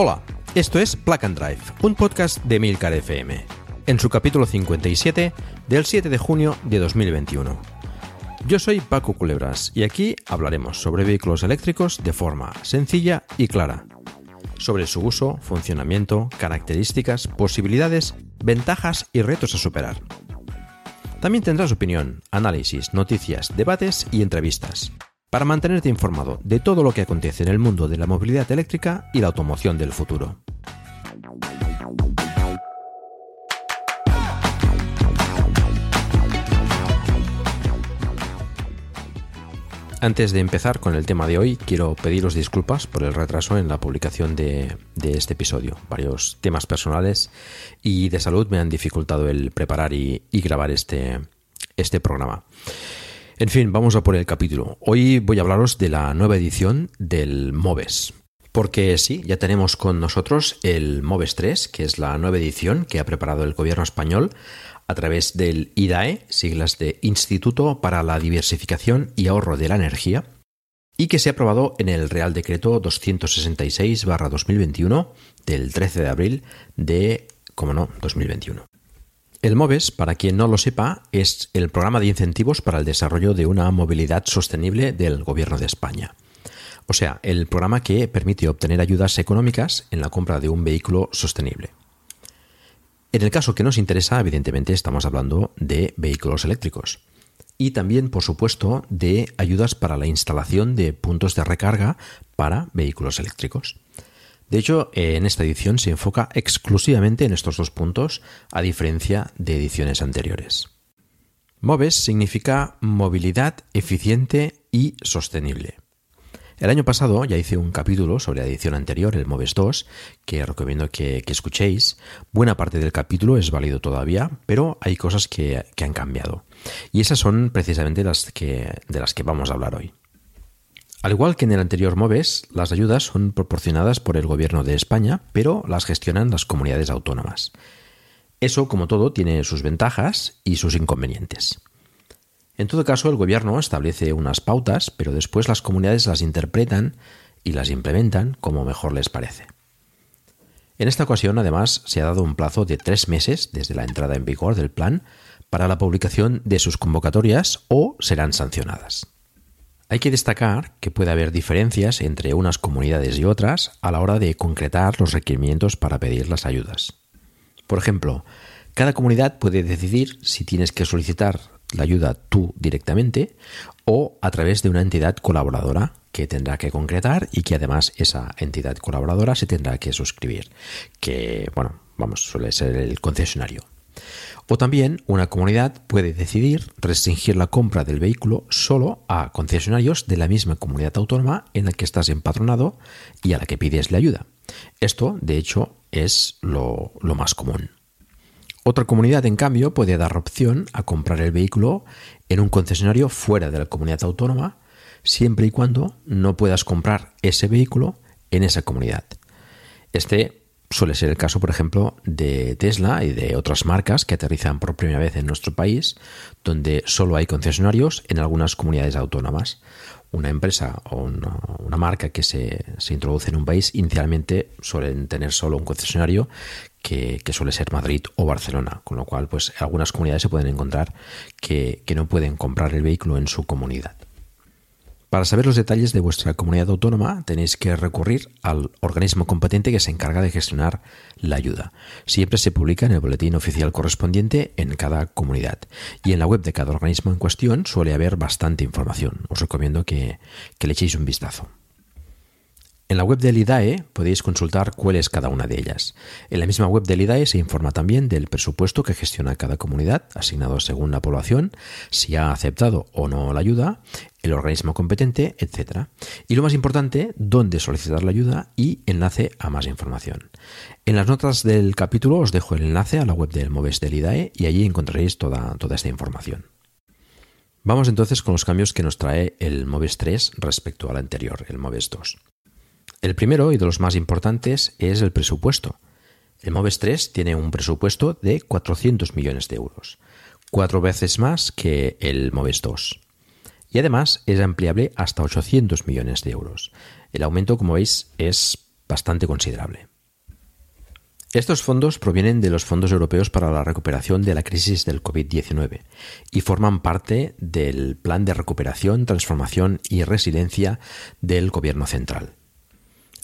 Hola, esto es Plug and Drive, un podcast de Milcar FM, en su capítulo 57 del 7 de junio de 2021. Yo soy Paco Culebras y aquí hablaremos sobre vehículos eléctricos de forma sencilla y clara, sobre su uso, funcionamiento, características, posibilidades, ventajas y retos a superar. También tendrás opinión, análisis, noticias, debates y entrevistas para mantenerte informado de todo lo que acontece en el mundo de la movilidad eléctrica y la automoción del futuro. Antes de empezar con el tema de hoy, quiero pediros disculpas por el retraso en la publicación de, este episodio. Varios temas personales y de salud me han dificultado el preparar y, grabar este, este programa. En fin, vamos a por el capítulo. Hoy voy a hablaros de la nueva edición del MOVES. Porque sí, ya tenemos con nosotros el MOVES 3, que es la nueva edición que ha preparado el gobierno español a través del IDAE, siglas de Instituto para la Diversificación y Ahorro de la Energía, y que se ha aprobado en el Real Decreto 266-2021 del 13 de abril de, como no, 2021. El MOVES, para quien no lo sepa, es el programa de incentivos para el desarrollo de una movilidad sostenible del Gobierno de España. O sea, el programa que permite obtener ayudas económicas en la compra de un vehículo sostenible. En el caso que nos interesa, evidentemente estamos hablando de vehículos eléctricos. Y también, por supuesto, de ayudas para la instalación de puntos de recarga para vehículos eléctricos. De hecho, en esta edición se enfoca exclusivamente en estos dos puntos, a diferencia de ediciones anteriores. MOVES significa movilidad eficiente y sostenible. El año pasado ya hice un capítulo sobre la edición anterior, el MOVES 2, que recomiendo que, escuchéis. Buena parte del capítulo es válido todavía, pero hay cosas que, han cambiado. Y esas son precisamente de las que vamos a hablar hoy. Al igual que en el anterior MOVES, las ayudas son proporcionadas por el Gobierno de España, pero las gestionan las comunidades autónomas. Eso, como todo, tiene sus ventajas y sus inconvenientes. En todo caso, el Gobierno establece unas pautas, pero después las comunidades las interpretan y las implementan como mejor les parece. En esta ocasión, además, se ha dado un plazo de tres meses desde la entrada en vigor del plan para la publicación de sus convocatorias o serán sancionadas. Hay que destacar que puede haber diferencias entre unas comunidades y otras a la hora de concretar los requerimientos para pedir las ayudas. Por ejemplo, cada comunidad puede decidir si tienes que solicitar la ayuda tú directamente o a través de una entidad colaboradora que tendrá que concretar y que además esa entidad colaboradora se tendrá que suscribir, que bueno, vamos, suele ser el concesionario. O también una comunidad puede decidir restringir la compra del vehículo solo a concesionarios de la misma comunidad autónoma en la que estás empadronado y a la que pides la ayuda. Esto, de hecho, es lo, más común. Otra comunidad, en cambio, puede dar opción a comprar el vehículo en un concesionario fuera de la comunidad autónoma, siempre y cuando no puedas comprar ese vehículo en esa comunidad. Este Suele ser el caso, por ejemplo, de Tesla y de otras marcas que aterrizan por primera vez en nuestro país, donde solo hay concesionarios en algunas comunidades autónomas. Una empresa o una, marca que se, introduce en un país inicialmente suelen tener solo un concesionario que, suele ser Madrid o Barcelona, con lo cual pues algunas comunidades se pueden encontrar que no pueden comprar el vehículo en su comunidad. Para saber los detalles de vuestra comunidad autónoma tenéis que recurrir al organismo competente que se encarga de gestionar la ayuda. Siempre se publica en el boletín oficial correspondiente en cada comunidad y en la web de cada organismo en cuestión suele haber bastante información. Os recomiendo que, le echéis un vistazo. En la web del IDAE podéis consultar cuál es cada una de ellas. En la misma web del IDAE se informa también del presupuesto que gestiona cada comunidad, asignado según la población, si ha aceptado o no la ayuda, el organismo competente, etc. Y lo más importante, dónde solicitar la ayuda y enlace a más información. En las notas del capítulo os dejo el enlace a la web del MOVES del IDAE y allí encontraréis toda, toda esta información. Vamos entonces con los cambios que nos trae el MOVES 3 respecto al anterior, el MOVES 2. El primero y de los más importantes es el presupuesto. El MOVES 3 tiene un presupuesto de 400 millones de euros, cuatro veces más que el MOVES 2. Y además es ampliable hasta 800 millones de euros. El aumento, como veis, es bastante considerable. Estos fondos provienen de los fondos europeos para la recuperación de la crisis del COVID-19 y forman parte del Plan de Recuperación, Transformación y Resiliencia del Gobierno Central.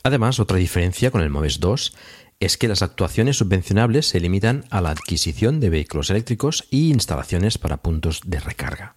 Además, otra diferencia con el MOVES 2 es que las actuaciones subvencionables se limitan a la adquisición de vehículos eléctricos y instalaciones para puntos de recarga.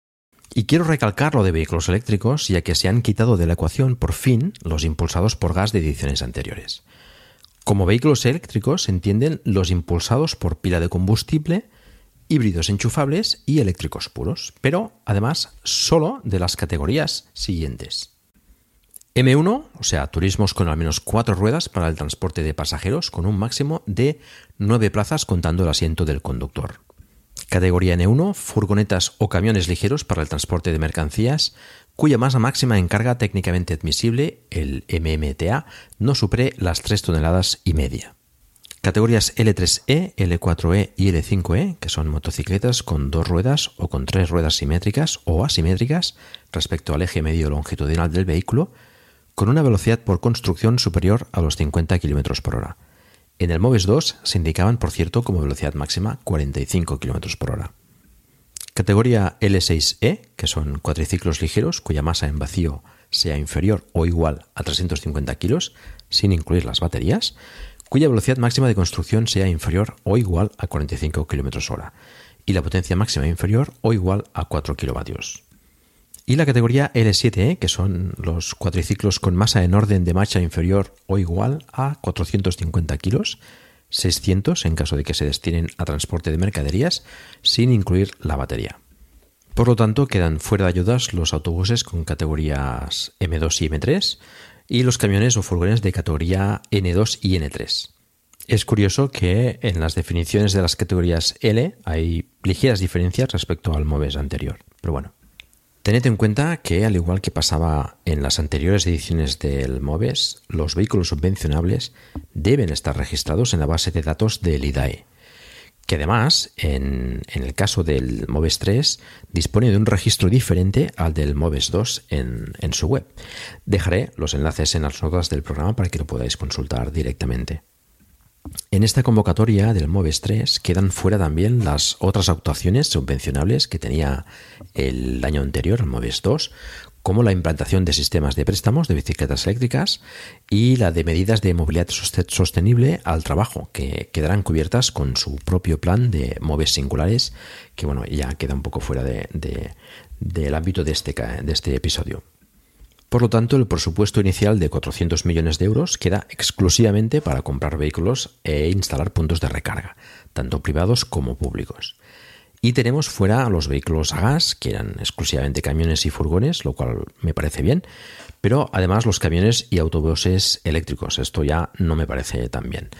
Y quiero recalcar lo de vehículos eléctricos, ya que se han quitado de la ecuación por fin los impulsados por gas de ediciones anteriores. Como vehículos eléctricos se entienden los impulsados por pila de combustible, híbridos enchufables y eléctricos puros, pero además solo de las categorías siguientes. M1, o sea, turismos con al menos cuatro ruedas para el transporte de pasajeros con un máximo de nueve plazas contando el asiento del conductor. Categoría N1, furgonetas o camiones ligeros para el transporte de mercancías cuya masa máxima en carga técnicamente admisible, el MMTA, no supere las 3 toneladas y media. Categorías L3E, L4E y L5E, que son motocicletas con dos ruedas o con tres ruedas simétricas o asimétricas respecto al eje medio longitudinal del vehículo, con una velocidad por construcción superior a los 50 km por hora. En el MOVES 2 se indicaban, por cierto, como velocidad máxima 45 km por hora. Categoría L6E, que son cuatriciclos ligeros cuya masa en vacío sea inferior o igual a 350 kilos, sin incluir las baterías, cuya velocidad máxima de construcción sea inferior o igual a 45 km hora y la potencia máxima inferior o igual a 4 kilovatios. Y la categoría L7E, que son los cuatriciclos con masa en orden de marcha inferior o igual a 450 kilos, 600 en caso de que se destinen a transporte de mercaderías, sin incluir la batería. Por lo tanto, quedan fuera de ayudas los autobuses con categorías M2 y M3 y los camiones o furgones de categoría N2 y N3. Es curioso que en las definiciones de las categorías L hay ligeras diferencias respecto al MOVES anterior, pero bueno. Tened en cuenta que, al igual que pasaba en las anteriores ediciones del MOVES, los vehículos subvencionables deben estar registrados en la base de datos del IDAE, que además, en, el caso del MOVES 3, dispone de un registro diferente al del MOVES 2 en, en su web. Dejaré los enlaces en las notas del programa para que lo podáis consultar directamente. En esta convocatoria del MOVES 3 quedan fuera también las otras actuaciones subvencionables que tenía el año anterior, el MOVES 2, como la implantación de sistemas de préstamos de bicicletas eléctricas y la de medidas de movilidad sostenible al trabajo, que quedarán cubiertas con su propio plan de MOVES singulares, que bueno, ya queda un poco fuera del ámbito de este, de este episodio. Por lo tanto, el presupuesto inicial de 400 millones de euros queda exclusivamente para comprar vehículos e instalar puntos de recarga, tanto privados como públicos. Y tenemos fuera los vehículos a gas, que eran exclusivamente camiones y furgones, lo cual me parece bien, pero además los camiones y autobuses eléctricos. Esto ya no me parece tan bien,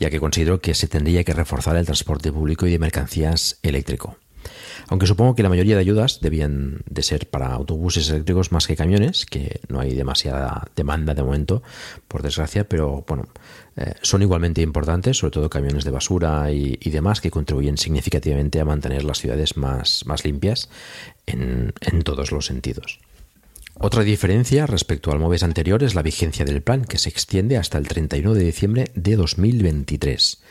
ya que considero que se tendría que reforzar el transporte público y de mercancías eléctrico. Aunque supongo que la mayoría de ayudas debían de ser para autobuses eléctricos más que camiones, que no hay demasiada demanda de momento, por desgracia, pero bueno, eh, son igualmente importantes, sobre todo camiones de basura y, demás, que contribuyen significativamente a mantener las ciudades más, limpias en, en todos los sentidos. Otra diferencia respecto al MOVES anterior es la vigencia del plan, que se extiende hasta el 31 de diciembre de 2023,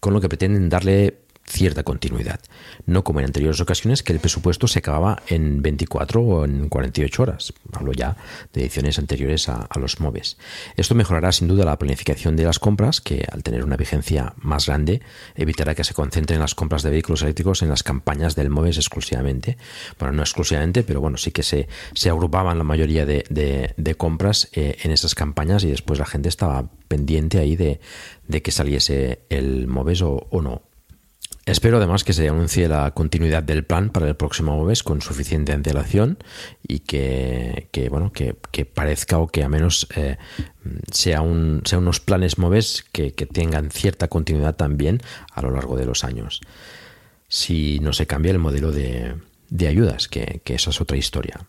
con lo que pretenden darle cierta continuidad, no como en anteriores ocasiones que el presupuesto se acababa en 24 o en 48 horas. Hablo ya de ediciones anteriores a, los MOVES. Esto mejorará sin duda la planificación de las compras, que al tener una vigencia más grande evitará que se concentren las compras de vehículos eléctricos en las campañas del MOVES exclusivamente. Bueno, no exclusivamente, pero bueno, sí que se, se agrupaban la mayoría de, compras eh, en esas campañas y después la gente estaba pendiente ahí de, que saliese el MOVES o no. Espero además que se anuncie la continuidad del plan para el próximo mes con suficiente antelación y que, bueno que, parezca o que a menos eh, sea un, sean unos planes MOVES que, tengan cierta continuidad también a lo largo de los años. Si no se cambia el modelo de, de ayudas, que, que esa es otra historia.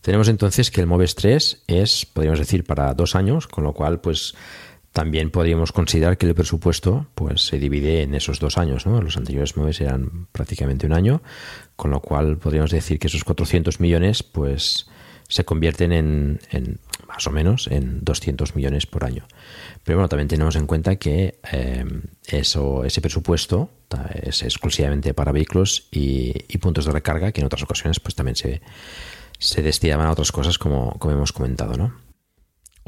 Tenemos entonces que el MOVES 3 es, podríamos decir, para dos años, con lo cual, pues también podríamos considerar que el presupuesto pues, se divide en esos dos años. ¿no? Los anteriores MOVES eran prácticamente un año, con lo cual podríamos decir que esos 400 millones pues, se convierten en, más o menos en 200 millones por año. Pero bueno, también tenemos en cuenta que eh, eso, ese presupuesto es exclusivamente para vehículos y, puntos de recarga, que en otras ocasiones pues, también se, se destinaban a otras cosas como, como hemos comentado. ¿no?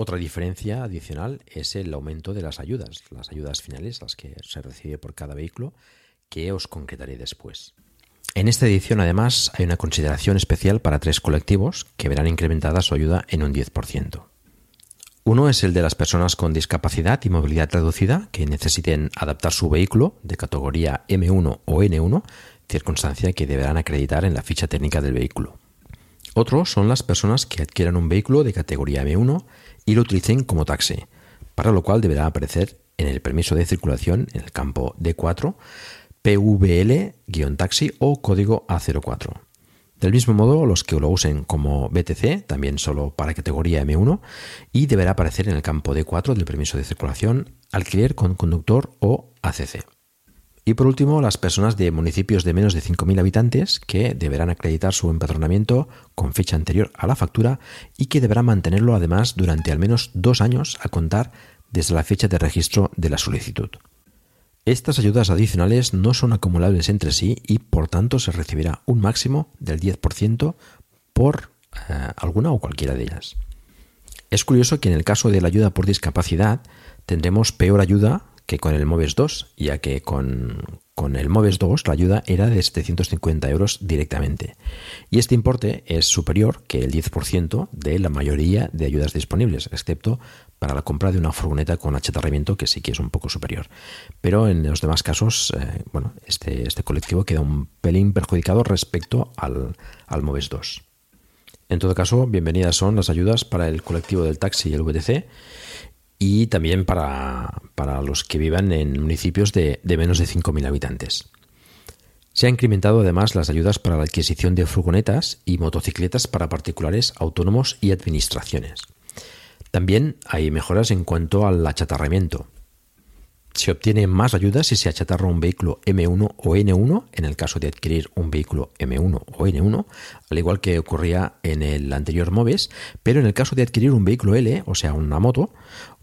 Otra diferencia adicional es el aumento de las ayudas, las ayudas finales, las que se recibe por cada vehículo, que os concretaré después. En esta edición, además, hay una consideración especial para tres colectivos que verán incrementada su ayuda en un 10%. Uno es el de las personas con discapacidad y movilidad reducida que necesiten adaptar su vehículo de categoría M1 o N1, circunstancia que deberán acreditar en la ficha técnica del vehículo. Otro son las personas que adquieran un vehículo de categoría M1 y lo utilicen como taxi, para lo cual deberá aparecer en el permiso de circulación en el campo D4 PVL-taxi o código A04. Del mismo modo, los que lo usen como BTC, también solo para categoría M1, y deberá aparecer en el campo D4 del permiso de circulación alquiler con conductor o ACC. Y por último, las personas de municipios de menos de 5.000 habitantes que deberán acreditar su empadronamiento con fecha anterior a la factura y que deberán mantenerlo además durante al menos dos años a contar desde la fecha de registro de la solicitud. Estas ayudas adicionales no son acumulables entre sí y por tanto se recibirá un máximo del 10% por eh, alguna o cualquiera de ellas. Es curioso que en el caso de la ayuda por discapacidad tendremos peor ayuda que con el MOVES 2, ya que con, el MOVES 2 la ayuda era de 750 euros directamente. Y este importe es superior que el 10% de la mayoría de ayudas disponibles, excepto para la compra de una furgoneta con achatarramiento, que sí que es un poco superior. Pero en los demás casos, eh, bueno, este, este colectivo queda un pelín perjudicado respecto al, al MOVES 2. En todo caso, bienvenidas son las ayudas para el colectivo del taxi y el VTC y también para, los que vivan en municipios de, menos de 5.000 habitantes. Se han incrementado además las ayudas para la adquisición de furgonetas y motocicletas para particulares, autónomos y administraciones. También hay mejoras en cuanto al achatarramiento. Se obtiene más ayuda si se achatarra un vehículo M1 o N1 en el caso de adquirir un vehículo M1 o N1, al igual que ocurría en el anterior MOVES, pero en el caso de adquirir un vehículo L, o sea, una moto,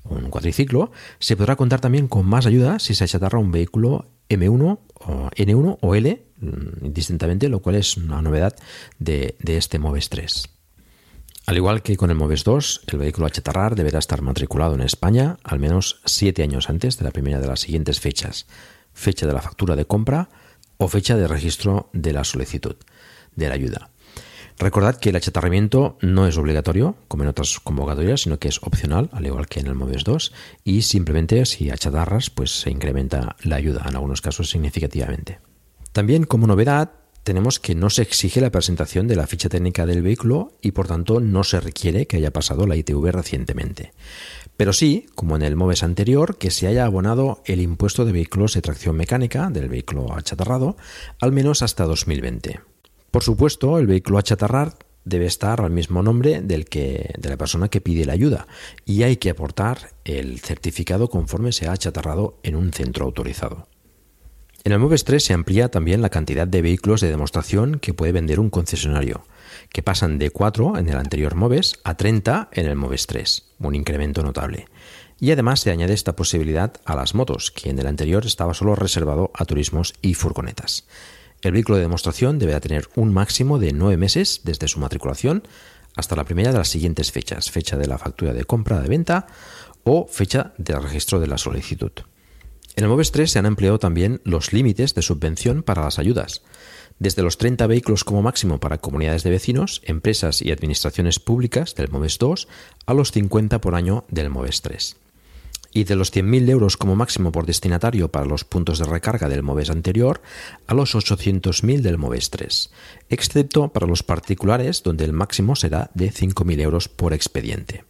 un cuadriciclo, se podrá contar también con más ayuda si se achatarra un vehículo M1 o N1 o L, mm, indistintamente, lo cual es una novedad de, este MOVES 3. Al igual que con el MOVES 2, el vehículo a chatarrar deberá estar matriculado en España al menos siete años antes de la primera de las siguientes fechas, fecha de la factura de compra o fecha de registro de la solicitud de la ayuda. Recordad que el achatarramiento no es obligatorio, como en otras convocatorias, sino que es opcional, al igual que en el MOVES 2, y simplemente si achatarras, pues se incrementa la ayuda, en algunos casos significativamente. También, como novedad, tenemos que no se exige la presentación de la ficha técnica del vehículo y por tanto no se requiere que haya pasado la ITV recientemente. Pero sí, como en el MOVES anterior, que se haya abonado el impuesto de vehículos de tracción mecánica del vehículo achatarrado al menos hasta 2020. Por supuesto, el vehículo achatarrar debe estar al mismo nombre del que, de la persona que pide la ayuda y hay que aportar el certificado conforme se ha achatarrado en un centro autorizado. En el MOVES 3 se amplía también la cantidad de vehículos de demostración que puede vender un concesionario, que pasan de 4 en el anterior MOVES a 30 en el MOVES 3, un incremento notable. Y además se añade esta posibilidad a las motos, que en el anterior estaba solo reservado a turismos y furgonetas. El vehículo de demostración deberá tener un máximo de nueve meses desde su matriculación hasta la primera de las siguientes fechas, fecha de la factura de compra de venta o fecha de registro de la solicitud. En el MOVES 3 se han empleado también los límites de subvención para las ayudas, desde los 30 vehículos como máximo para comunidades de vecinos, empresas y administraciones públicas del MOVES 2 a los 50 por año del MOVES 3 y de los 100.000 euros como máximo por destinatario para los puntos de recarga del MOVES anterior a los 800.000 del MOVES 3, excepto para los particulares donde el máximo será de 5.000 euros por expediente.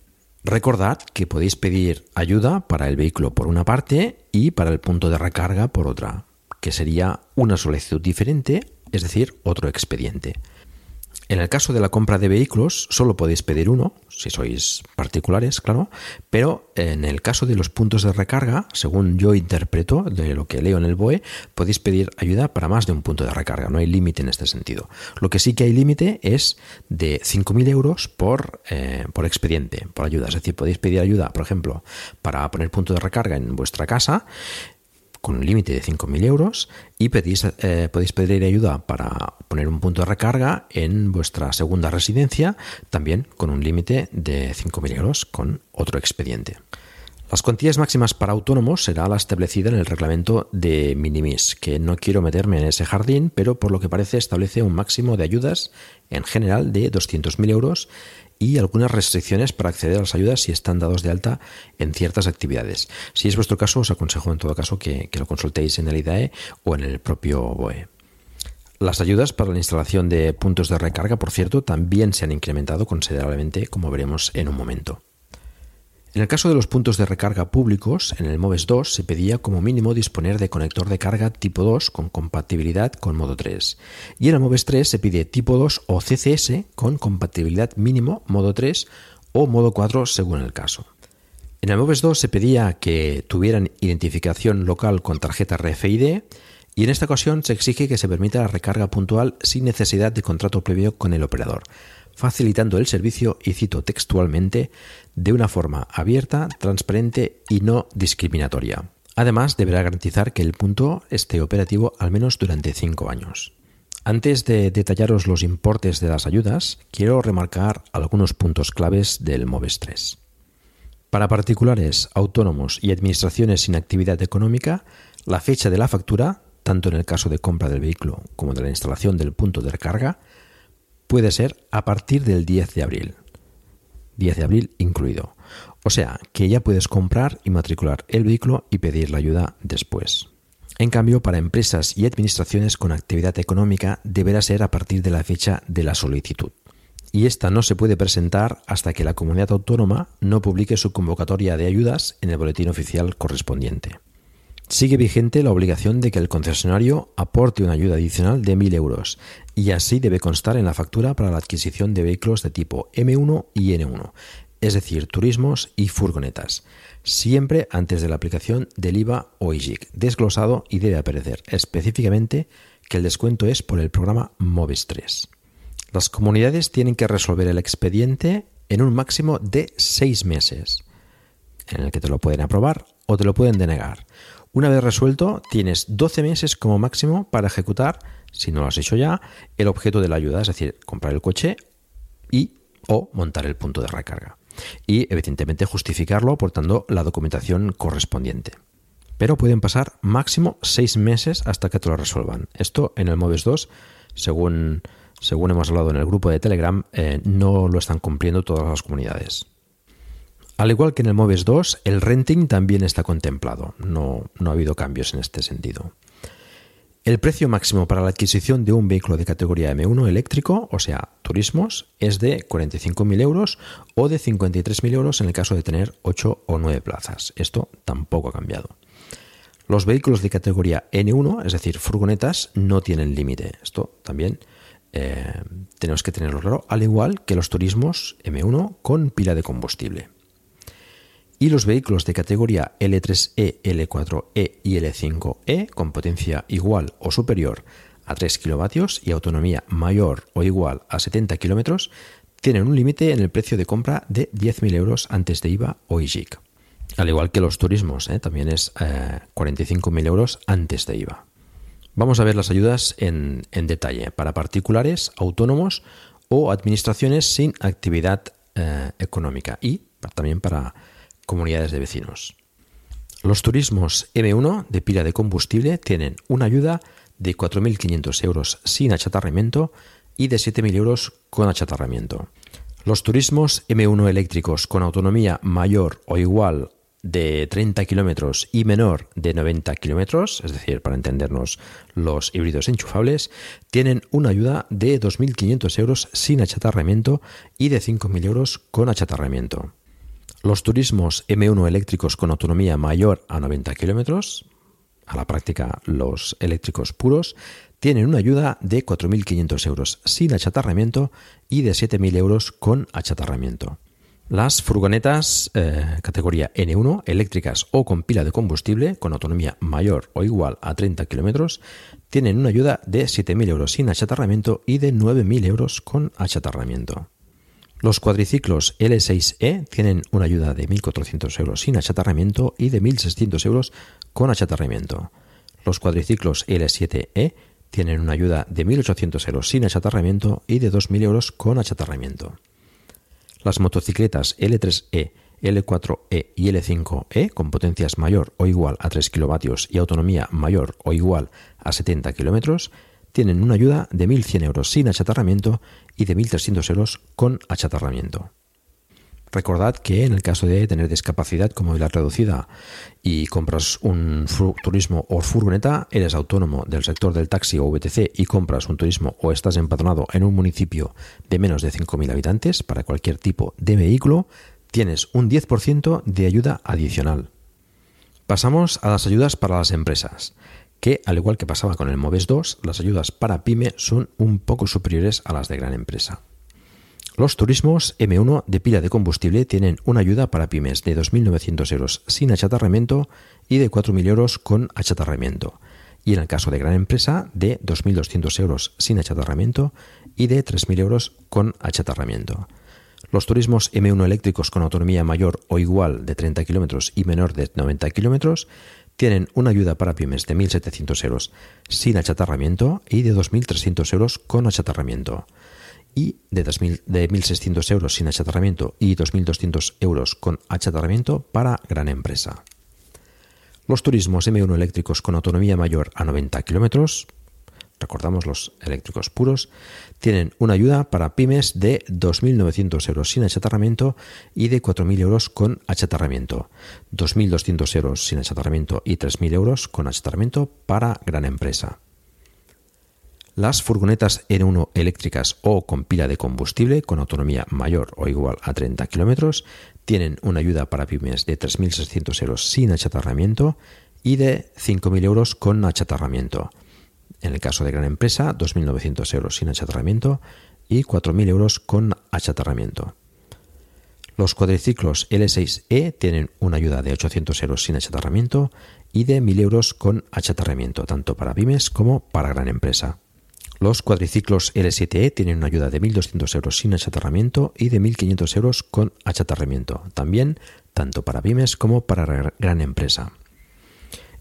Recordad que podéis pedir ayuda para el vehículo por una parte y para el punto de recarga por otra, que sería una solicitud diferente, es decir, otro expediente. En el caso de la compra de vehículos, solo podéis pedir uno, si sois particulares, claro, pero en el caso de los puntos de recarga, según yo interpreto de lo que leo en el BOE, podéis pedir ayuda para más de un punto de recarga, no hay límite en este sentido. Lo que sí que hay límite es de 5.000 euros por, eh, por expediente, por ayuda. Es decir, podéis pedir ayuda, por ejemplo, para poner punto de recarga en vuestra casa con un límite de 5.000 euros y pedís, eh, podéis pedir ayuda para poner un punto de recarga en vuestra segunda residencia, también con un límite de 5.000 euros con otro expediente. Las cuantías máximas para autónomos será la establecida en el reglamento de Minimis, que no quiero meterme en ese jardín, pero por lo que parece establece un máximo de ayudas en general de 200.000 euros y algunas restricciones para acceder a las ayudas si están dados de alta en ciertas actividades. Si es vuestro caso, os aconsejo en todo caso que, lo consultéis en el IDAE o en el propio BOE. Las ayudas para la instalación de puntos de recarga, por cierto, también se han incrementado considerablemente, como veremos en un momento. En el caso de los puntos de recarga públicos, en el MOVES 2 se pedía como mínimo disponer de conector de carga tipo 2 con compatibilidad con modo 3. Y en el MOVES 3 se pide tipo 2 o CCS con compatibilidad mínimo modo 3 o modo 4 según el caso. En el MOVES 2 se pedía que tuvieran identificación local con tarjeta RFID y en esta ocasión se exige que se permita la recarga puntual sin necesidad de contrato previo con el operador facilitando el servicio, y cito textualmente, de una forma abierta, transparente y no discriminatoria. Además, deberá garantizar que el punto esté operativo al menos durante cinco años. Antes de detallaros los importes de las ayudas, quiero remarcar algunos puntos claves del MOVES 3. Para particulares, autónomos y administraciones sin actividad económica, la fecha de la factura, tanto en el caso de compra del vehículo como de la instalación del punto de recarga, puede ser a partir del 10 de abril. 10 de abril incluido. O sea, que ya puedes comprar y matricular el vehículo y pedir la ayuda después. En cambio, para empresas y administraciones con actividad económica deberá ser a partir de la fecha de la solicitud. Y esta no se puede presentar hasta que la comunidad autónoma no publique su convocatoria de ayudas en el boletín oficial correspondiente. Sigue vigente la obligación de que el concesionario aporte una ayuda adicional de 1.000 euros y así debe constar en la factura para la adquisición de vehículos de tipo M1 y N1, es decir, turismos y furgonetas, siempre antes de la aplicación del IVA o IGIC, desglosado y debe aparecer específicamente que el descuento es por el programa MOVES 3. Las comunidades tienen que resolver el expediente en un máximo de seis meses, en el que te lo pueden aprobar o te lo pueden denegar una vez resuelto, tienes 12 meses como máximo para ejecutar, si no lo has hecho ya, el objeto de la ayuda, es decir, comprar el coche y o montar el punto de recarga. Y evidentemente justificarlo aportando la documentación correspondiente. Pero pueden pasar máximo 6 meses hasta que te lo resuelvan. Esto en el MOVES 2, según, según hemos hablado en el grupo de Telegram, eh, no lo están cumpliendo todas las comunidades. Al igual que en el MOVES 2, el renting también está contemplado. No, no ha habido cambios en este sentido. El precio máximo para la adquisición de un vehículo de categoría M1 eléctrico, o sea, turismos, es de 45.000 euros o de 53.000 euros en el caso de tener 8 o 9 plazas. Esto tampoco ha cambiado. Los vehículos de categoría N1, es decir, furgonetas, no tienen límite. Esto también eh, tenemos que tenerlo claro, al igual que los turismos M1 con pila de combustible y los vehículos de categoría L3E, L4E y L5E con potencia igual o superior a 3 kilovatios y autonomía mayor o igual a 70 kilómetros tienen un límite en el precio de compra de 10.000 euros antes de IVA o IGIC. Al igual que los turismos, ¿eh? también es 45.000 eh, euros antes de IVA. Vamos a ver las ayudas en, detalle para particulares, autónomos o administraciones sin actividad eh, económica y también para comunidades de vecinos. Los turismos M1 de pila de combustible tienen una ayuda de 4.500 euros sin achatarramiento y de 7.000 euros con achatarramiento. Los turismos M1 eléctricos con autonomía mayor o igual de 30 kilómetros y menor de 90 kilómetros, es decir, para entendernos los híbridos enchufables, tienen una ayuda de 2.500 euros sin achatarramiento y de 5.000 euros con achatarramiento. Los turismos M1 eléctricos con autonomía mayor a 90 kilómetros, a la práctica los eléctricos puros, tienen una ayuda de 4.500 euros sin achatarramiento y de 7.000 euros con achatarramiento. Las furgonetas eh, categoría N1, eléctricas o con pila de combustible, con autonomía mayor o igual a 30 kilómetros, tienen una ayuda de 7.000 euros sin achatarramiento y de 9.000 euros con achatarramiento. Los cuadriciclos L6E tienen una ayuda de 1.400 euros sin achatarramiento y de 1.600 euros con achatarramiento. Los cuadriciclos L7E tienen una ayuda de 1.800 euros sin achatarramiento y de 2.000 euros con achatarramiento. Las motocicletas L3E, L4E y L5E con potencias mayor o igual a 3 kilovatios y autonomía mayor o igual a 70 kilómetros tienen una ayuda de 1.100 euros sin achatarramiento y de 1.300 euros con achatarramiento. Recordad que en el caso de tener discapacidad como movilidad reducida y compras un turismo o furgoneta, eres autónomo del sector del taxi o VTC y compras un turismo o estás empadronado en un municipio de menos de 5.000 habitantes para cualquier tipo de vehículo, tienes un 10% de ayuda adicional. Pasamos a las ayudas para las empresas que, al igual que pasaba con el MOVES 2, las ayudas para pyme son un poco superiores a las de gran empresa. Los turismos M1 de pila de combustible tienen una ayuda para pymes de 2.900 euros sin achatarramiento y de 4.000 euros con achatarramiento. Y en el caso de gran empresa, de 2.200 euros sin achatarramiento y de 3.000 euros con achatarramiento. Los turismos M1 eléctricos con autonomía mayor o igual de 30 kilómetros y menor de 90 kilómetros tienen una ayuda para pymes de 1.700 euros sin achatarramiento y de 2.300 euros con achatarramiento. Y de, 1.600 euros sin achatarramiento y 2.200 euros con achatarramiento para gran empresa. Los turismos M1 eléctricos con autonomía mayor a 90 kilómetros recordamos los eléctricos puros, tienen una ayuda para pymes de 2.900 euros sin achatarramiento y de 4.000 euros con achatarramiento, 2.200 euros sin achatarramiento y 3.000 euros con achatarramiento para gran empresa. Las furgonetas N1 eléctricas o con pila de combustible con autonomía mayor o igual a 30 kilómetros tienen una ayuda para pymes de 3.600 euros sin achatarramiento y de 5.000 euros con achatarramiento en el caso de gran empresa, 2.900 euros sin achatarramiento y 4.000 euros con achatarramiento. Los cuadriciclos L6E tienen una ayuda de 800 euros sin achatarramiento y de 1.000 euros con achatarramiento, tanto para pymes como para gran empresa. Los cuadriciclos L7E tienen una ayuda de 1.200 euros sin achatarramiento y de 1.500 euros con achatarramiento, también tanto para pymes como para gran empresa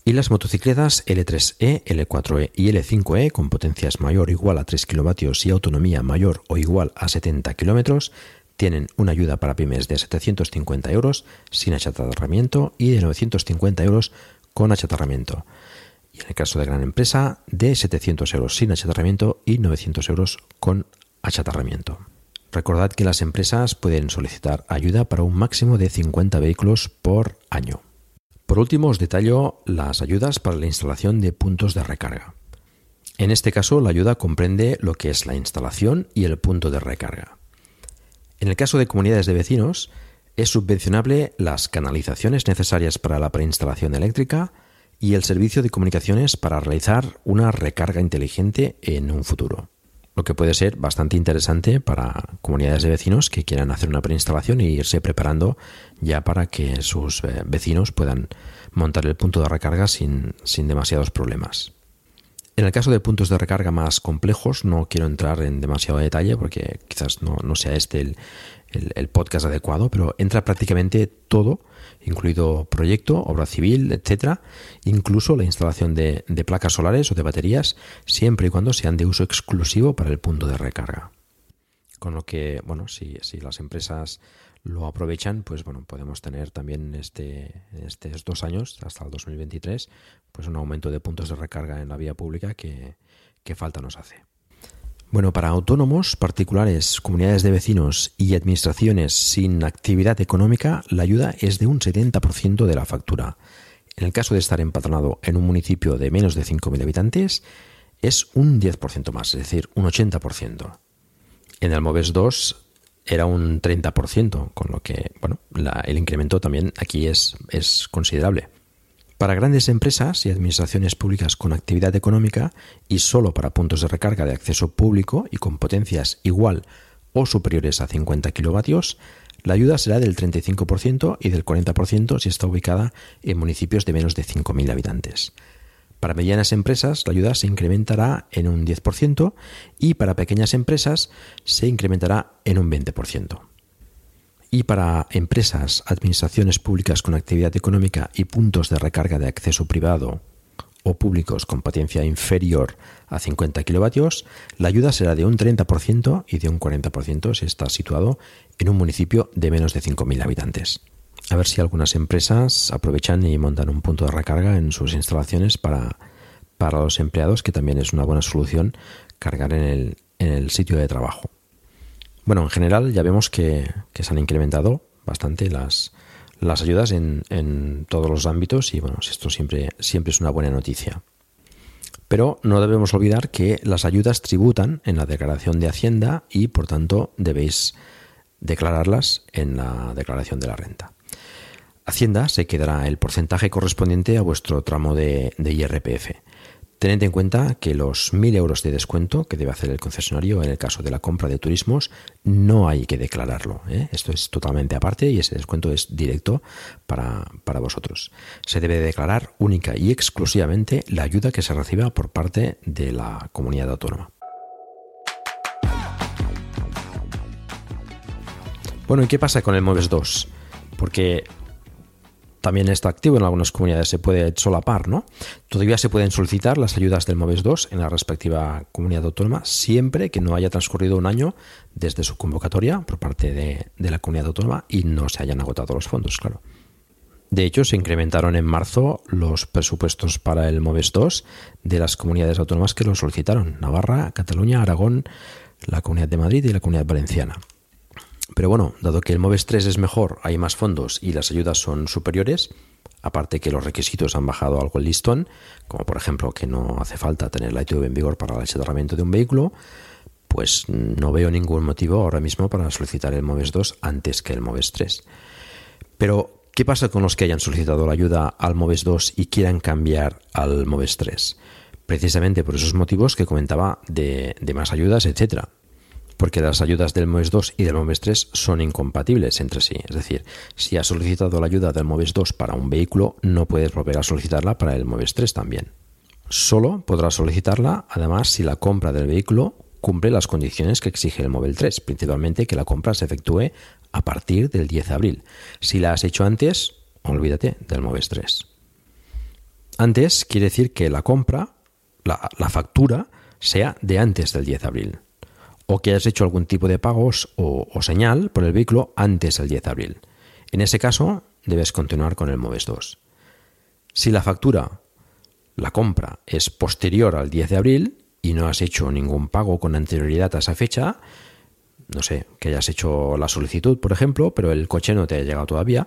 y las motocicletas L3E, L4E y L5E con potencias mayor o igual a 3 kW y autonomía mayor o igual a 70 km tienen una ayuda para pymes de 750 euros sin achatarramiento y de 950 euros con achatarramiento. Y en el caso de gran empresa, de 700 euros sin achatarramiento y 900 euros con achatarramiento. Recordad que las empresas pueden solicitar ayuda para un máximo de 50 vehículos por año. Por último, os detallo las ayudas para la instalación de puntos de recarga. En este caso, la ayuda comprende lo que es la instalación y el punto de recarga. En el caso de comunidades de vecinos, es subvencionable las canalizaciones necesarias para la preinstalación eléctrica y el servicio de comunicaciones para realizar una recarga inteligente en un futuro. Lo que puede ser bastante interesante para comunidades de vecinos que quieran hacer una preinstalación e irse preparando ya para que sus eh, vecinos puedan montar el punto de recarga sin, sin demasiados problemas. En el caso de puntos de recarga más complejos, no quiero entrar en demasiado detalle porque quizás no, sea este el, podcast adecuado, pero entra prácticamente todo, incluido proyecto, obra civil, etcétera, incluso la instalación de, placas solares o de baterías, siempre y cuando sean de uso exclusivo para el punto de recarga. Con lo que, bueno, si, si las empresas lo aprovechan, pues bueno, podemos tener también este, estos dos años, hasta el 2023, pues un aumento de puntos de recarga en la vía pública que, falta nos hace. Bueno, para autónomos, particulares, comunidades de vecinos y administraciones sin actividad económica, la ayuda es de un 70% de la factura. En el caso de estar empadronado en un municipio de menos de 5.000 habitantes, es un 10% más, es decir, un 80%. En el MOVES 2 era un 30%, con lo que bueno, el incremento también aquí es, es considerable. Para grandes empresas y administraciones públicas con actividad económica y solo para puntos de recarga de acceso público y con potencias igual o superiores a 50 kilovatios, la ayuda será del 35% y del 40% si está ubicada en municipios de menos de 5.000 habitantes. Para medianas empresas la ayuda se incrementará en un 10% y para pequeñas empresas se incrementará en un 20%. Y para empresas, administraciones públicas con actividad económica y puntos de recarga de acceso privado o públicos con potencia inferior a 50 kilovatios, la ayuda será de un 30% y de un 40% si está situado en un municipio de menos de 5.000 habitantes a ver si algunas empresas aprovechan y montan un punto de recarga en sus instalaciones para, para los empleados, que también es una buena solución cargar en el, en el sitio de trabajo. Bueno, en general ya vemos que, se han incrementado bastante las, ayudas en, todos los ámbitos y bueno, esto siempre es una buena noticia. Pero no debemos olvidar que las ayudas tributan en la declaración de Hacienda y por tanto debéis declararlas en la declaración de la renta. Hacienda se quedará el porcentaje correspondiente a vuestro tramo de, IRPF. Tened en cuenta que los 1.000 euros de descuento que debe hacer el concesionario en el caso de la compra de turismos no hay que declararlo. ¿eh? Esto es totalmente aparte y ese descuento es directo para, para, vosotros. Se debe declarar única y exclusivamente la ayuda que se reciba por parte de la comunidad autónoma. Bueno, ¿y qué pasa con el MOVES 2? Porque también está activo en algunas comunidades, se puede solapar, ¿no? Todavía se pueden solicitar las ayudas del MOVES 2 en la respectiva comunidad autónoma siempre que no haya transcurrido un año desde su convocatoria por parte de, la comunidad autónoma y no se hayan agotado los fondos, claro. De hecho, se incrementaron en marzo los presupuestos para el MOVES 2 de las comunidades autónomas que lo solicitaron, Navarra, Cataluña, Aragón, la Comunidad de Madrid y la Comunidad Valenciana. Pero bueno, dado que el MOVES 3 es mejor, hay más fondos y las ayudas son superiores, aparte que los requisitos han bajado algo el listón, como por ejemplo que no hace falta tener la ITV en vigor para el asesoramiento de un vehículo, pues no veo ningún motivo ahora mismo para solicitar el MOVES 2 antes que el MOVES 3. Pero, ¿qué pasa con los que hayan solicitado la ayuda al MOVES 2 y quieran cambiar al MOVES 3? Precisamente por esos motivos que comentaba de, de más ayudas, etcétera porque las ayudas del MOVES 2 y del MOVES 3 son incompatibles entre sí. Es decir, si has solicitado la ayuda del MOVES 2 para un vehículo, no puedes volver a solicitarla para el MOVES 3 también. Solo podrás solicitarla, además, si la compra del vehículo cumple las condiciones que exige el MOVES 3, principalmente que la compra se efectúe a partir del 10 de abril. Si la has hecho antes, olvídate del MOVES 3. Antes quiere decir que la compra, la, la factura, sea de antes del 10 de abril o que hayas hecho algún tipo de pagos o, señal por el vehículo antes del 10 de abril. En ese caso, debes continuar con el MOVES 2. Si la factura, la compra, es posterior al 10 de abril y no has hecho ningún pago con anterioridad a esa fecha, no sé, que hayas hecho la solicitud, por ejemplo, pero el coche no te ha llegado todavía,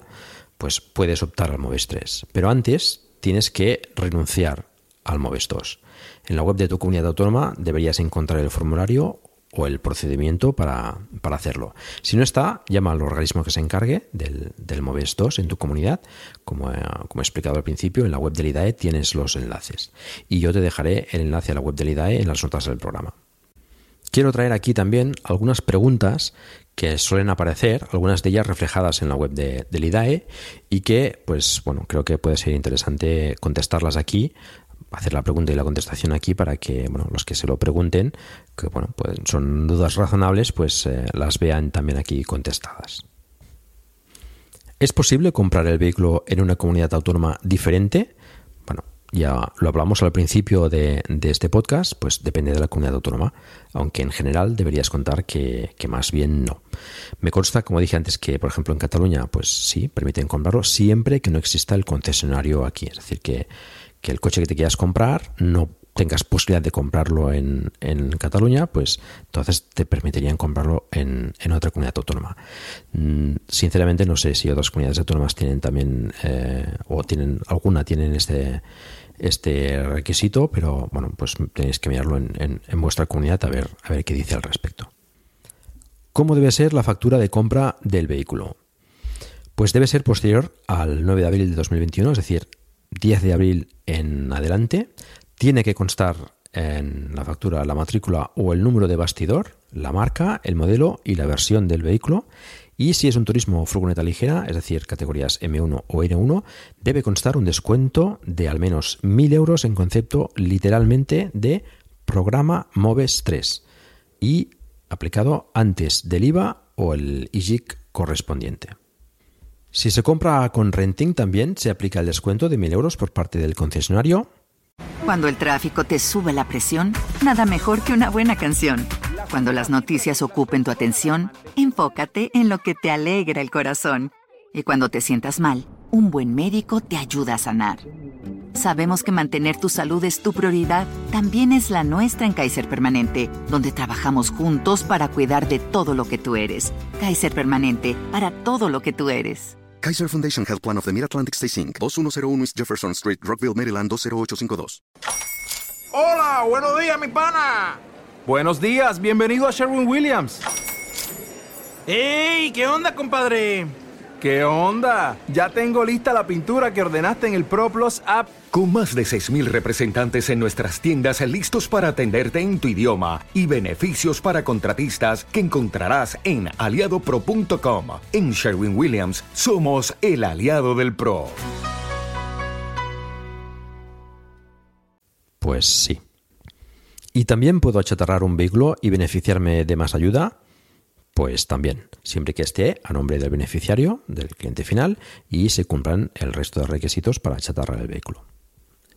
pues puedes optar al MOVES 3. Pero antes tienes que renunciar al Moves 2. En la web de tu comunidad autónoma deberías encontrar el formulario o el procedimiento para, hacerlo. Si no está, llama al organismo que se encargue del, del Moves 2 en tu comunidad. Como, como, he explicado al principio, en la web del IDAE tienes los enlaces. Y yo te dejaré el enlace a la web del IDAE en las notas del programa. Quiero traer aquí también algunas preguntas que suelen aparecer, algunas de ellas reflejadas en la web de, del IDAE y que, pues bueno, creo que puede ser interesante contestarlas aquí, hacer la pregunta y la contestación aquí para que, bueno, los que se lo pregunten, que bueno, pues son dudas razonables, pues eh, las vean también aquí contestadas. ¿Es posible comprar el vehículo en una comunidad autónoma diferente? ya lo hablamos al principio de, este podcast, pues depende de la comunidad autónoma, aunque en general deberías contar que, más bien no. Me consta, como dije antes, que por ejemplo en Cataluña, pues sí, permiten comprarlo siempre que no exista el concesionario aquí, es decir, que, el coche que te quieras comprar no tengas posibilidad de comprarlo en, Cataluña, pues entonces te permitirían comprarlo en, otra comunidad autónoma. Mm, sinceramente no sé si otras comunidades autónomas tienen también, eh, o tienen alguna tienen este este requisito, pero bueno, pues tenéis que mirarlo en, vuestra comunidad a ver, a ver qué dice al respecto. ¿Cómo debe ser la factura de compra del vehículo? Pues debe ser posterior al 9 de abril de 2021, es decir, 10 de abril en adelante. Tiene que constar en la factura la matrícula o el número de bastidor, la marca, el modelo y la versión del vehículo y si es un turismo o furgoneta ligera, es decir, categorías M1 o N1, debe constar un descuento de al menos 1.000 euros en concepto literalmente de programa MOVES 3 y aplicado antes del IVA o el IGIC correspondiente. Si se compra con renting también se aplica el descuento de 1.000 euros por parte del concesionario. Cuando el tráfico te sube la presión, nada mejor que una buena canción. Cuando las noticias ocupen tu atención, enfócate en lo que te alegra el corazón. Y cuando te sientas mal, un buen médico te ayuda a sanar. Sabemos que mantener tu salud es tu prioridad, también es la nuestra en Kaiser Permanente, donde trabajamos juntos para cuidar de todo lo que tú eres. Kaiser Permanente, para todo lo que tú eres. Kaiser Foundation Health Plan of the Mid-Atlantic Stay Inc., 2101 East Jefferson Street, Rockville, Maryland, 20852. Hola, buenos días, mi pana. Buenos días, bienvenido a Sherwin Williams. ¡Ey! ¿Qué onda, compadre? ¿Qué onda? Ya tengo lista la pintura que ordenaste en el ProPlus app. Con más de 6.000 representantes en nuestras tiendas listos para atenderte en tu idioma y beneficios para contratistas que encontrarás en aliadopro.com. En Sherwin Williams somos el aliado del PRO. Pues sí. ¿Y también puedo achatarrar un vehículo y beneficiarme de más ayuda? Pues también, siempre que esté a nombre del beneficiario, del cliente final, y se cumplan el resto de requisitos para achatarrar el vehículo.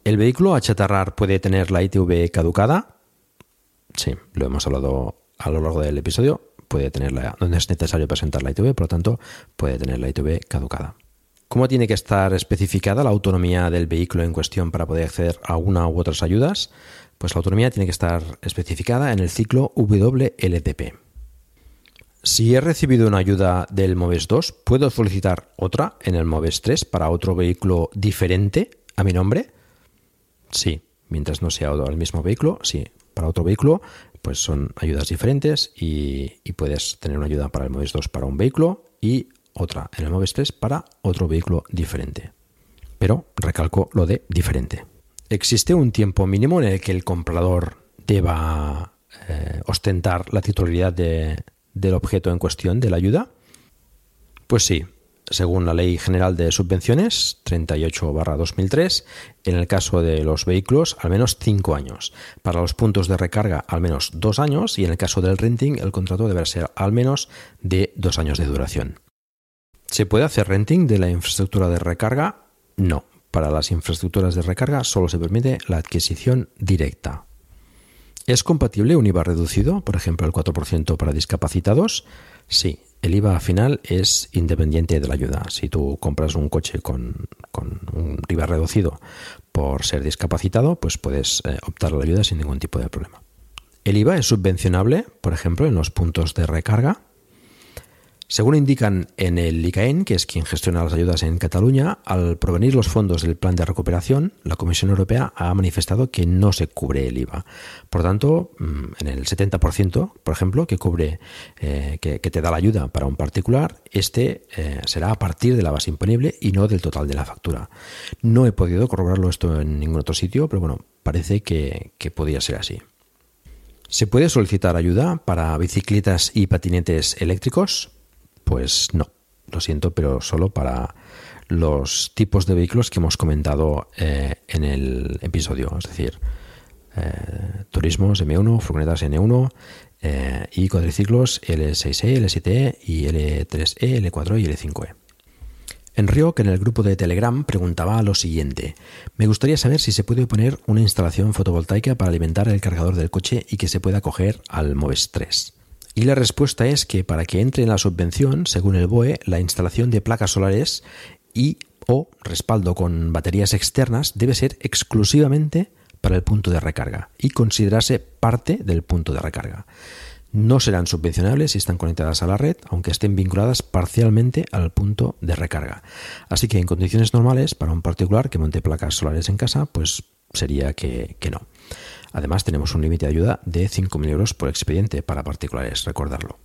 ¿El vehículo a achatarrar puede tener la ITV caducada? Sí, lo hemos hablado a lo largo del episodio. Puede tenerla, no es necesario presentar la ITV, por lo tanto, puede tener la ITV caducada. ¿Cómo tiene que estar especificada la autonomía del vehículo en cuestión para poder acceder a una u otras ayudas? Pues la autonomía tiene que estar especificada en el ciclo WLTP. Si he recibido una ayuda del MOVES 2, ¿puedo solicitar otra en el MOVES 3 para otro vehículo diferente a mi nombre? Sí, mientras no sea el mismo vehículo, sí. Para otro vehículo, pues son ayudas diferentes y, puedes tener una ayuda para el MOVES 2 para un vehículo y otra en el MOVES 3 para otro vehículo diferente. Pero recalco lo de diferente. ¿Existe un tiempo mínimo en el que el comprador deba eh, ostentar la titularidad del objeto en cuestión de la ayuda? Pues sí, según la Ley General de Subvenciones 38-2003, en el caso de los vehículos, al menos 5 años. Para los puntos de recarga, al menos 2 años. Y en el caso del renting, el contrato deberá ser al menos de 2 años de duración. ¿Se puede hacer renting de la infraestructura de recarga? No. Para las infraestructuras de recarga solo se permite la adquisición directa. ¿Es compatible un IVA reducido, por ejemplo el 4% para discapacitados? Sí, el IVA final es independiente de la ayuda. Si tú compras un coche con, un IVA reducido por ser discapacitado, pues puedes eh, optar a la ayuda sin ningún tipo de problema. ¿El IVA es subvencionable, por ejemplo, en los puntos de recarga? Según indican en el ICAEN, que es quien gestiona las ayudas en Cataluña, al provenir los fondos del plan de recuperación, la Comisión Europea ha manifestado que no se cubre el IVA. Por tanto, mm, en el 70%, por ejemplo, que cubre, eh, que, te da la ayuda para un particular, este eh, será a partir de la base imponible y no del total de la factura. No he podido corroborarlo esto en ningún otro sitio, pero bueno, parece que, que podría ser así. ¿Se puede solicitar ayuda para bicicletas y patinetes eléctricos? Pues no, lo siento, pero solo para los tipos de vehículos que hemos comentado eh, en el episodio, es decir, eh, turismos M1, furgonetas N1 eh, y cuadriciclos L6E, L7E y L3E, L4 y L5E. En Río, que en el grupo de Telegram preguntaba lo siguiente. Me gustaría saber si se puede poner una instalación fotovoltaica para alimentar el cargador del coche y que se pueda coger al Moves 3. Y la respuesta es que para que entre en la subvención, según el BOE, la instalación de placas solares y o respaldo con baterías externas debe ser exclusivamente para el punto de recarga y considerarse parte del punto de recarga. No serán subvencionables si están conectadas a la red, aunque estén vinculadas parcialmente al punto de recarga. Así que en condiciones normales, para un particular que monte placas solares en casa, pues sería que, no. Además, tenemos un límite de ayuda de 5.000 euros por expediente para particulares, recordarlo.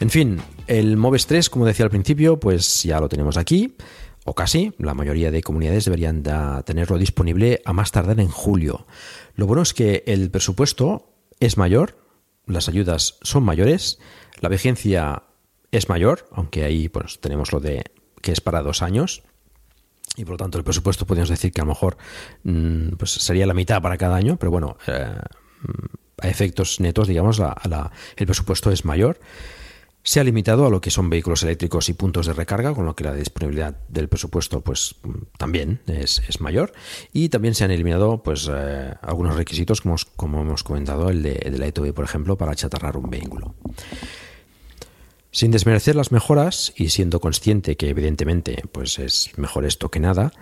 En fin, el Moves 3, como decía al principio, pues ya lo tenemos aquí, o casi. La mayoría de comunidades deberían tenerlo disponible a más tardar en julio. Lo bueno es que el presupuesto es mayor, las ayudas son mayores, la vigencia es mayor, aunque ahí pues, tenemos lo de que es para dos años y por lo tanto el presupuesto podríamos decir que a lo mejor mm, pues sería la mitad para cada año, pero bueno, eh, a efectos netos, digamos, el presupuesto es mayor. Se ha limitado a lo que son vehículos eléctricos y puntos de recarga, con lo que la disponibilidad del presupuesto pues también es, mayor. Y también se han eliminado pues eh, algunos requisitos, como, como hemos comentado, el de, de la ETV, por ejemplo, para chatarrar un vehículo. Sin desmerecer las mejoras y siendo consciente que evidentemente pues es mejor esto que nada,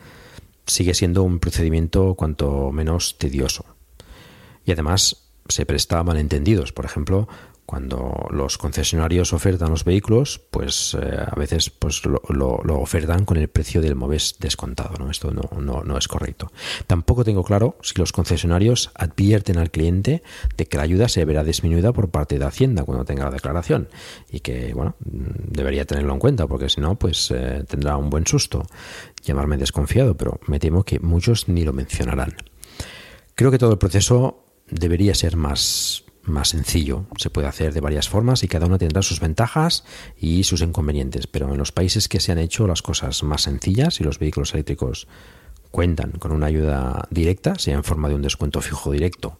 sigue siendo un procedimiento cuanto menos tedioso. Y además se presta a malentendidos. Por ejemplo, cuando los concesionarios ofertan los vehículos, pues eh, a veces pues lo, ofertan con el precio del MOVES descontado. ¿no? Esto no, no, no, es correcto. Tampoco tengo claro si los concesionarios advierten al cliente de que la ayuda se verá disminuida por parte de Hacienda cuando tenga la declaración y que bueno debería tenerlo en cuenta porque si no pues eh, tendrá un buen susto llamarme desconfiado, pero me temo que muchos ni lo mencionarán. Creo que todo el proceso debería ser más más sencillo. Se puede hacer de varias formas y cada una tendrá sus ventajas y sus inconvenientes, pero en los países que se han hecho las cosas más sencillas y los vehículos eléctricos cuentan con una ayuda directa, sea en forma de un descuento fijo directo,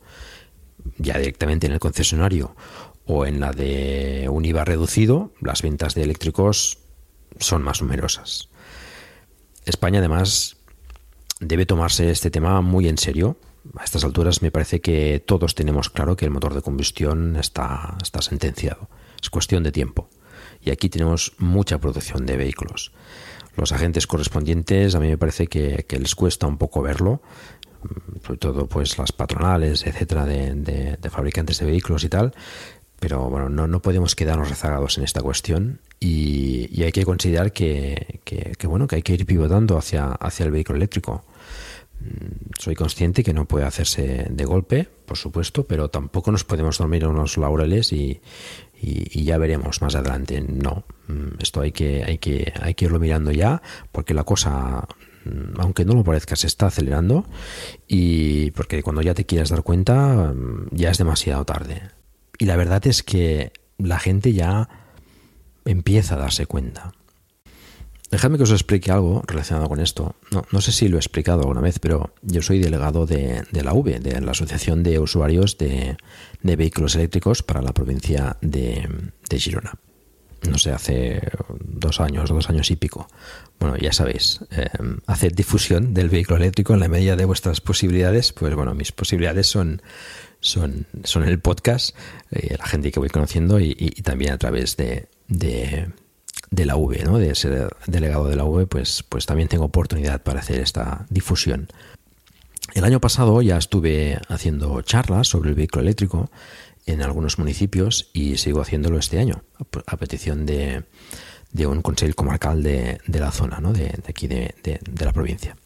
ya directamente en el concesionario o en la de un IVA reducido, las ventas de eléctricos son más numerosas. España además debe tomarse este tema muy en serio a estas alturas me parece que todos tenemos claro que el motor de combustión está, está sentenciado. Es cuestión de tiempo. Y aquí tenemos mucha producción de vehículos. Los agentes correspondientes a mí me parece que, les cuesta un poco verlo, sobre todo pues las patronales, etcétera, de, fabricantes de vehículos y tal. Pero bueno, no, no podemos quedarnos rezagados en esta cuestión y, hay que considerar que, que, bueno, que hay que ir pivotando hacia, hacia el vehículo eléctrico. Mm, soy consciente que no puede hacerse de golpe, por supuesto, pero tampoco nos podemos dormir en unos laureles y, ya veremos más adelante. No, mm, esto hay que, hay, que, hay que irlo mirando ya, porque la cosa, mm, aunque no lo parezca, se está acelerando y porque cuando ya te quieras dar cuenta, ya es demasiado tarde. Y la verdad es que la gente ya empieza a darse cuenta. Dejadme que os explique algo relacionado con esto. No, sé si lo he explicado alguna vez, pero yo soy delegado de, la V, de la Asociación de Usuarios de, Vehículos Eléctricos para la provincia de, Girona. No sé, hace dos años, dos años y pico. Bueno, ya sabéis, eh, hacer difusión del vehículo eléctrico en la medida de vuestras posibilidades, pues bueno, mis posibilidades son, son, son el podcast, eh, la gente que voy conociendo y, también a través de la V, ¿no? de ser delegado de la V, pues, pues también tengo oportunidad para hacer esta difusión. El año pasado ya estuve haciendo charlas sobre el vehículo eléctrico en algunos municipios y sigo haciéndolo este año a petición de, un consejo comarcal de, la zona, ¿no? de, aquí de, la provincia.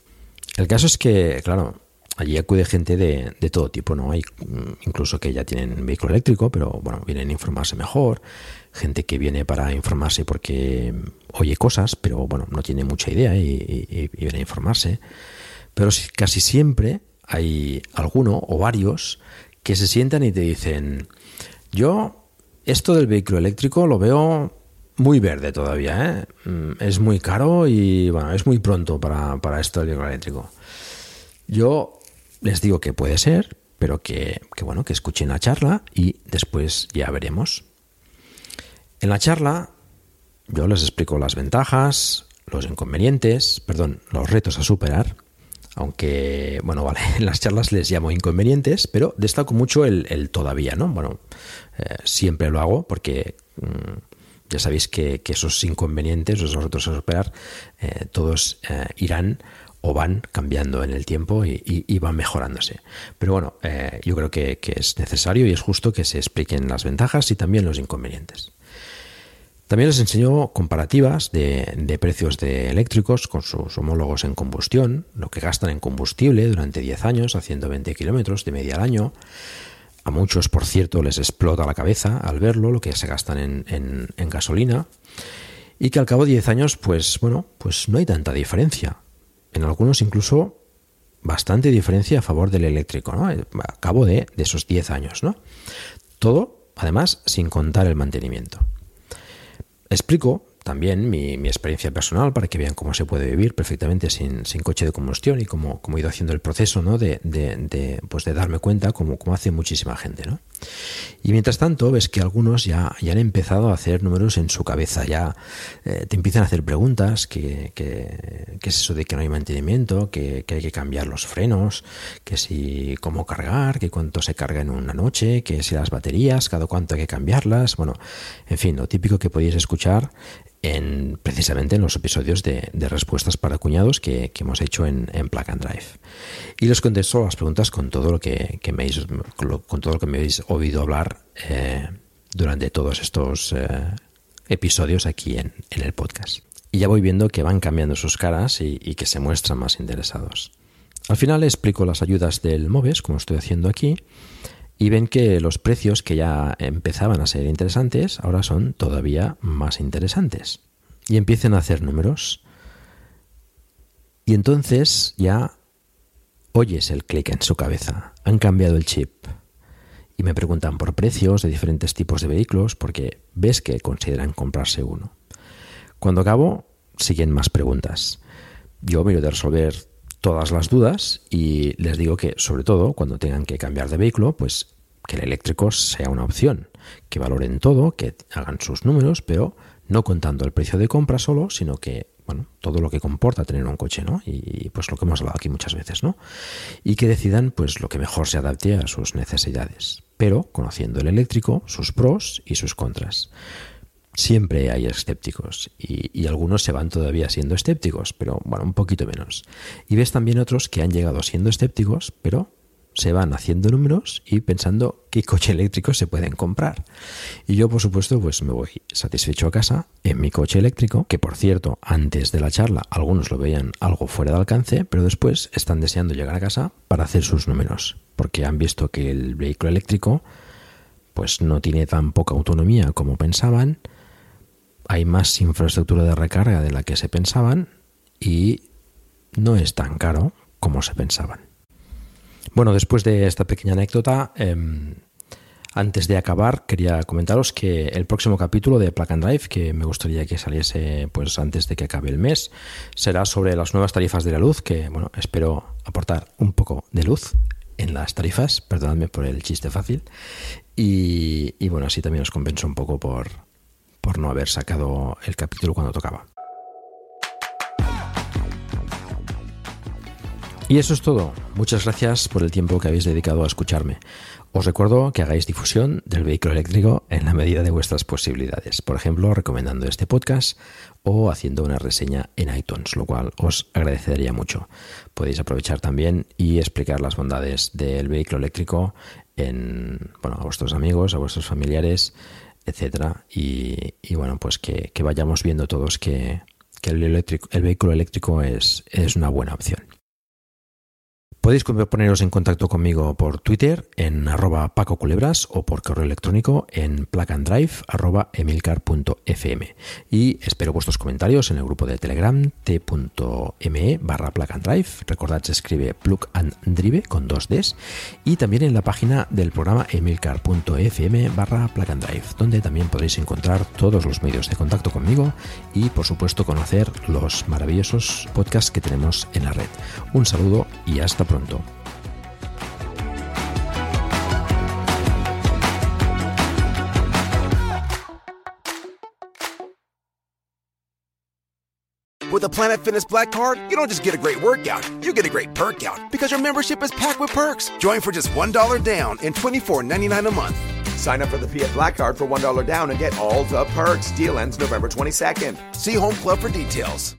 El caso es que, claro, allí acude gente de, todo tipo, ¿no? Hay mm, incluso que ya tienen vehículo eléctrico, pero bueno, vienen a informarse mejor, gente que viene para informarse porque oye cosas, pero bueno, no tiene mucha idea y, viene a informarse. Pero casi siempre hay alguno o varios que se sientan y te dicen, yo esto del vehículo eléctrico lo veo muy verde todavía, ¿eh? Mm, es muy caro y bueno, es muy pronto para, para esto del vehículo eléctrico. Yo les digo que puede ser, pero que, que, bueno, que escuchen la charla y después ya veremos. En la charla yo les explico las ventajas, los inconvenientes, perdón, los retos a superar aunque, bueno, vale, en las charlas les llamo inconvenientes, pero destaco mucho el, todavía, ¿no? Bueno, eh, siempre lo hago porque mm, ya sabéis que, esos inconvenientes, esos retos a superar, eh, todos eh, irán o van cambiando en el tiempo y, van mejorándose. Pero bueno, yo creo que es necesario y es justo que se expliquen las ventajas y también los inconvenientes. También les enseñó comparativas de, precios de eléctricos con sus homólogos en combustión, lo que gastan en combustible durante 10 años a 120 kilómetros de media al año. A muchos, por cierto, les explota la cabeza al verlo, lo que se gastan en, gasolina. Y que al cabo de 10 años, pues bueno, pues no hay tanta diferencia. En algunos incluso bastante diferencia a favor del eléctrico, ¿no? A cabo de, de esos 10 años, ¿no? Todo, además, sin contar el mantenimiento. Explico también mi, experiencia personal para que vean cómo se puede vivir perfectamente sin, coche de combustión y cómo, cómo, he ido haciendo el proceso ¿no? de, de, pues de darme cuenta como, como hace muchísima gente. ¿no? Y mientras tanto ves que algunos ya, ya han empezado a hacer números en su cabeza, ya eh, te empiezan a hacer preguntas, que, que, es eso de que no hay mantenimiento, que, que, hay que cambiar los frenos, que si cómo cargar, que cuánto se carga en una noche, que si las baterías, cada cuánto hay que cambiarlas, bueno, en fin, lo típico que podéis escuchar en, precisamente en los episodios de, respuestas para cuñados que, hemos hecho en, en, Plug and Drive. Y les contesto las preguntas con todo lo que, me, habéis, con todo lo que me habéis oído hablar eh, durante todos estos eh, episodios aquí en, el podcast. Y ya voy viendo que van cambiando sus caras y, y que se muestran más interesados. Al final explico las ayudas del MOVES, como estoy haciendo aquí, y ven que los precios que ya empezaban a ser interesantes ahora son todavía más interesantes. Y empiecen a hacer números. Y entonces ya oyes el clic en su cabeza. Han cambiado el chip. Y me preguntan por precios de diferentes tipos de vehículos porque ves que consideran comprarse uno. Cuando acabo, siguen más preguntas. Yo miro de resolver todas las dudas y les digo que, sobre todo, cuando tengan que cambiar de vehículo, pues que el eléctrico sea una opción, que valoren todo, que hagan sus números, pero no contando el precio de compra solo, sino que, bueno, todo lo que comporta tener un coche, ¿no? Y pues lo que hemos hablado aquí muchas veces, ¿no? Y que decidan pues lo que mejor se adapte a sus necesidades, pero conociendo el eléctrico, sus pros y sus contras. Siempre hay escépticos y, algunos se van todavía siendo escépticos, pero bueno, un poquito menos. Y ves también otros que han llegado siendo escépticos, pero se van haciendo números y pensando qué coche eléctrico se pueden comprar. Y yo, por supuesto, pues me voy satisfecho a casa en mi coche eléctrico, que por cierto, antes de la charla algunos lo veían algo fuera de alcance, pero después están deseando llegar a casa para hacer sus números, porque han visto que el vehículo eléctrico pues no tiene tan poca autonomía como pensaban, hay más infraestructura de recarga de la que se pensaban y no es tan caro como se pensaban. Bueno, después de esta pequeña anécdota, em, antes de acabar, quería comentaros que el próximo capítulo de Plug Drive, que me gustaría que saliese pues antes de que acabe el mes, será sobre las nuevas tarifas de la luz, que bueno, espero aportar un poco de luz en las tarifas, perdonadme por el chiste fácil, y bueno, así también os compenso un poco por, por no haber sacado el capítulo cuando tocaba. Y eso es todo. Muchas gracias por el tiempo que habéis dedicado a escucharme. Os recuerdo que hagáis difusión del vehículo eléctrico en la medida de vuestras posibilidades, por ejemplo, recomendando este podcast o haciendo una reseña en iTunes, lo cual os agradecería mucho. Podéis aprovechar también y explicar las bondades del vehículo eléctrico en, bueno, a vuestros amigos, a vuestros familiares, etcétera, y, bueno, pues que, vayamos viendo todos que, el, eléctrico, el vehículo eléctrico es, es una buena opción. Podéis poneros en contacto conmigo por Twitter en arroba Paco Culebras o por correo electrónico en plugandrive arroba emilcar.fm y espero vuestros comentarios en el grupo de Telegram t.me barra plugandrive. Recordad se escribe plug and drive con dos Ds y también en la página del programa emilcar.fm barra plugandrive donde también podéis encontrar todos los medios de contacto conmigo y por supuesto conocer los maravillosos podcasts que tenemos en la red. Un saludo y hasta pronto. With a Planet Fitness Black Card, you don't just get a great workout, you get a great perk out because your membership is packed with perks. Join for just $1 down and $24.99 a month. Sign up for the Fiat Black Card for $1 down and get all the perks. Deal ends November 22nd. See Home Club for details.